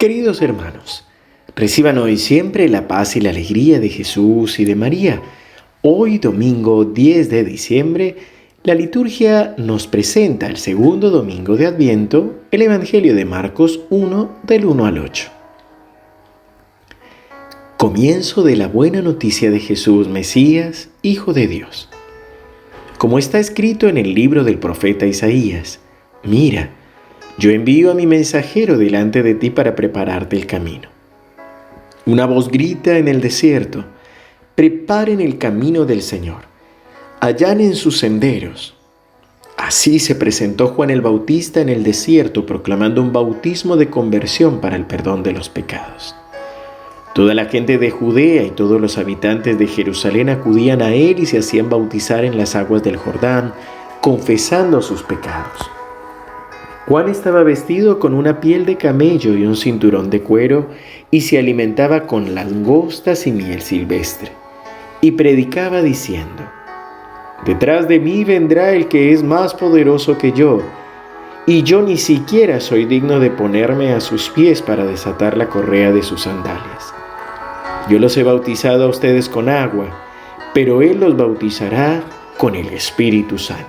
Queridos hermanos, reciban hoy siempre la paz y la alegría de Jesús y de María. Hoy, domingo 10 de diciembre, la liturgia nos presenta el segundo domingo de Adviento, el Evangelio de Marcos 1 del 1 al 8. Comienzo de la buena noticia de Jesús, Mesías, Hijo de Dios. Como está escrito en el libro del profeta Isaías, mira, yo envío a mi mensajero delante de ti para prepararte el camino. Una voz grita en el desierto, preparen el camino del Señor, allanen sus senderos. Así se presentó Juan el Bautista en el desierto proclamando un bautismo de conversión para el perdón de los pecados. Toda la gente de Judea y todos los habitantes de Jerusalén acudían a él y se hacían bautizar en las aguas del Jordán, confesando sus pecados. Juan estaba vestido con una piel de camello y un cinturón de cuero y se alimentaba con langostas y miel silvestre. Y predicaba diciendo, Detrás de mí vendrá el que es más poderoso que yo, y yo ni siquiera soy digno de ponerme a sus pies para desatar la correa de sus sandalias. Yo los he bautizado a ustedes con agua, pero Él los bautizará con el Espíritu Santo.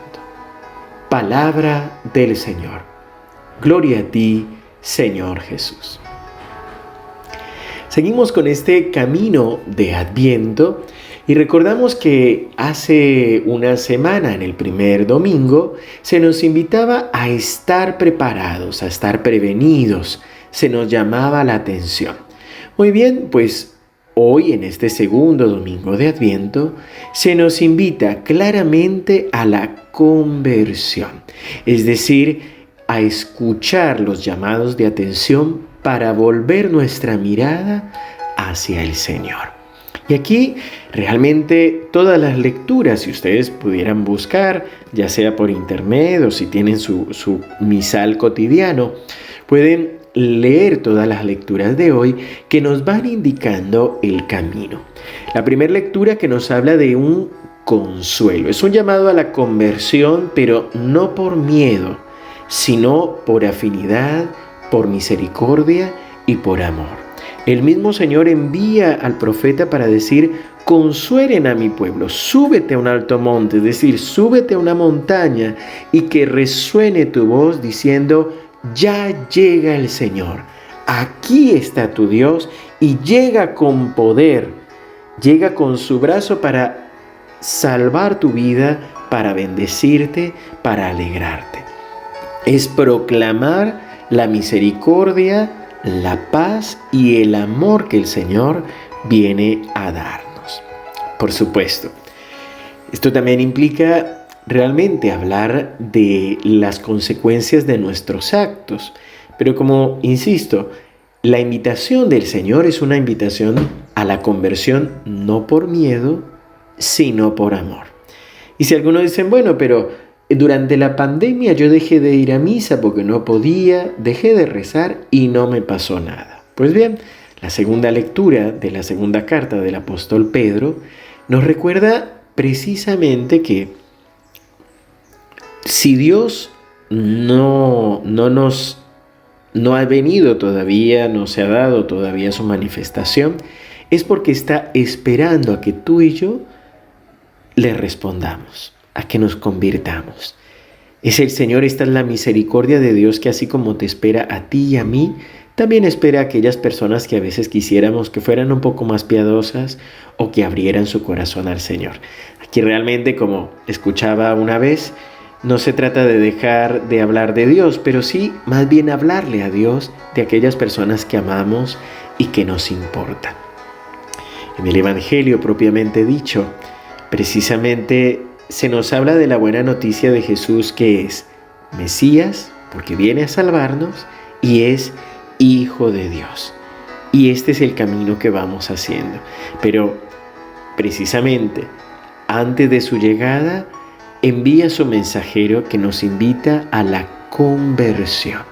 Palabra del Señor. Gloria a ti, Señor Jesús. Seguimos con este camino de Adviento y recordamos que hace una semana, en el primer domingo, se nos invitaba a estar preparados, a estar prevenidos, se nos llamaba la atención. Muy bien, pues Hoy, en este segundo domingo de Adviento, se nos invita claramente a la conversión, es decir, a escuchar los llamados de atención para volver nuestra mirada hacia el Señor. Y aquí realmente todas las lecturas, si ustedes pudieran buscar, ya sea por internet o si tienen su, su misal cotidiano, pueden leer todas las lecturas de hoy que nos van indicando el camino. La primera lectura que nos habla de un consuelo. Es un llamado a la conversión, pero no por miedo, sino por afinidad, por misericordia y por amor. El mismo Señor envía al profeta para decir, consuelen a mi pueblo, súbete a un alto monte, es decir, súbete a una montaña y que resuene tu voz diciendo, ya llega el Señor. Aquí está tu Dios y llega con poder, llega con su brazo para salvar tu vida, para bendecirte, para alegrarte. Es proclamar la misericordia, la paz y el amor que el Señor viene a darnos. Por supuesto, esto también implica realmente hablar de las consecuencias de nuestros actos. Pero como insisto, la invitación del Señor es una invitación a la conversión no por miedo, sino por amor. Y si algunos dicen, bueno, pero durante la pandemia yo dejé de ir a misa porque no podía, dejé de rezar y no me pasó nada. Pues bien, la segunda lectura de la segunda carta del apóstol Pedro nos recuerda precisamente que si Dios no, no nos no ha venido todavía, no se ha dado todavía su manifestación, es porque está esperando a que tú y yo le respondamos, a que nos convirtamos. Es el Señor, esta es la misericordia de Dios que así como te espera a ti y a mí, también espera a aquellas personas que a veces quisiéramos que fueran un poco más piadosas o que abrieran su corazón al Señor. Aquí realmente, como escuchaba una vez, no se trata de dejar de hablar de Dios, pero sí más bien hablarle a Dios de aquellas personas que amamos y que nos importan. En el Evangelio propiamente dicho, precisamente se nos habla de la buena noticia de Jesús que es Mesías, porque viene a salvarnos, y es Hijo de Dios. Y este es el camino que vamos haciendo. Pero precisamente antes de su llegada, envía su mensajero que nos invita a la conversión.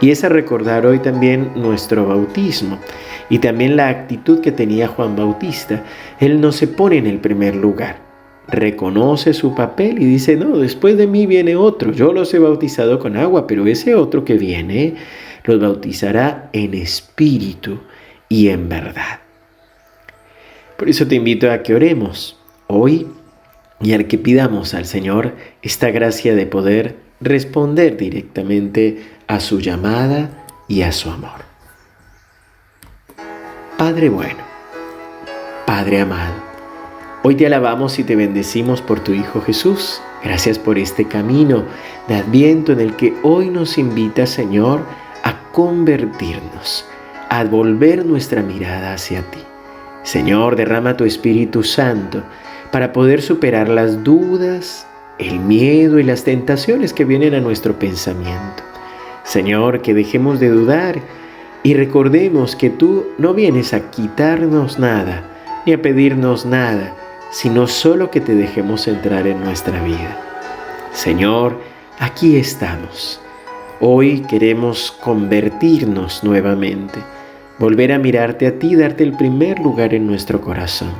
Y es a recordar hoy también nuestro bautismo y también la actitud que tenía Juan Bautista. Él no se pone en el primer lugar, reconoce su papel y dice, no, después de mí viene otro. Yo los he bautizado con agua, pero ese otro que viene los bautizará en espíritu y en verdad. Por eso te invito a que oremos hoy y al que pidamos al Señor esta gracia de poder responder directamente a su llamada y a su amor. Padre bueno, Padre amado, hoy te alabamos y te bendecimos por tu Hijo Jesús. Gracias por este camino de adviento en el que hoy nos invita, Señor, a convertirnos, a volver nuestra mirada hacia ti. Señor, derrama tu Espíritu Santo para poder superar las dudas, el miedo y las tentaciones que vienen a nuestro pensamiento. Señor, que dejemos de dudar y recordemos que tú no vienes a quitarnos nada ni a pedirnos nada, sino solo que te dejemos entrar en nuestra vida. Señor, aquí estamos. Hoy queremos convertirnos nuevamente, volver a mirarte a ti, darte el primer lugar en nuestro corazón.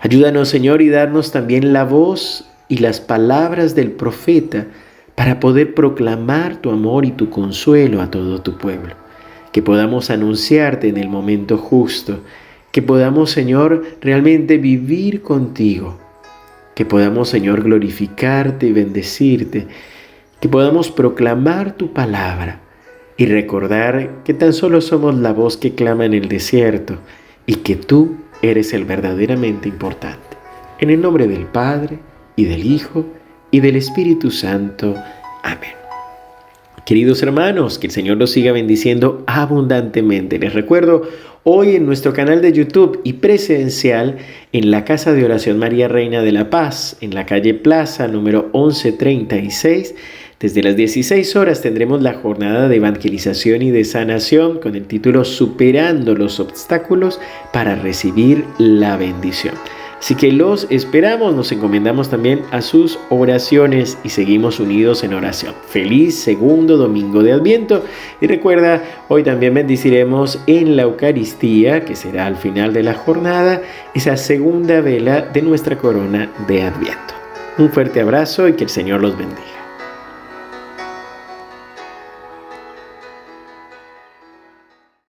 Ayúdanos, Señor, y darnos también la voz y las palabras del profeta para poder proclamar tu amor y tu consuelo a todo tu pueblo. Que podamos anunciarte en el momento justo, que podamos, Señor, realmente vivir contigo, que podamos, Señor, glorificarte y bendecirte, que podamos proclamar tu palabra y recordar que tan solo somos la voz que clama en el desierto y que tú eres el verdaderamente importante. En el nombre del Padre, y del Hijo, y del Espíritu Santo. Amén. Queridos hermanos, que el Señor los siga bendiciendo abundantemente. Les recuerdo, hoy en nuestro canal de YouTube y presencial en la Casa de Oración María Reina de la Paz, en la calle Plaza número 1136, desde las 16 horas tendremos la jornada de evangelización y de sanación con el título Superando los obstáculos para recibir la bendición. Así que los esperamos, nos encomendamos también a sus oraciones y seguimos unidos en oración. Feliz segundo domingo de Adviento y recuerda, hoy también bendiciremos en la Eucaristía, que será al final de la jornada, esa segunda vela de nuestra corona de Adviento. Un fuerte abrazo y que el Señor los bendiga.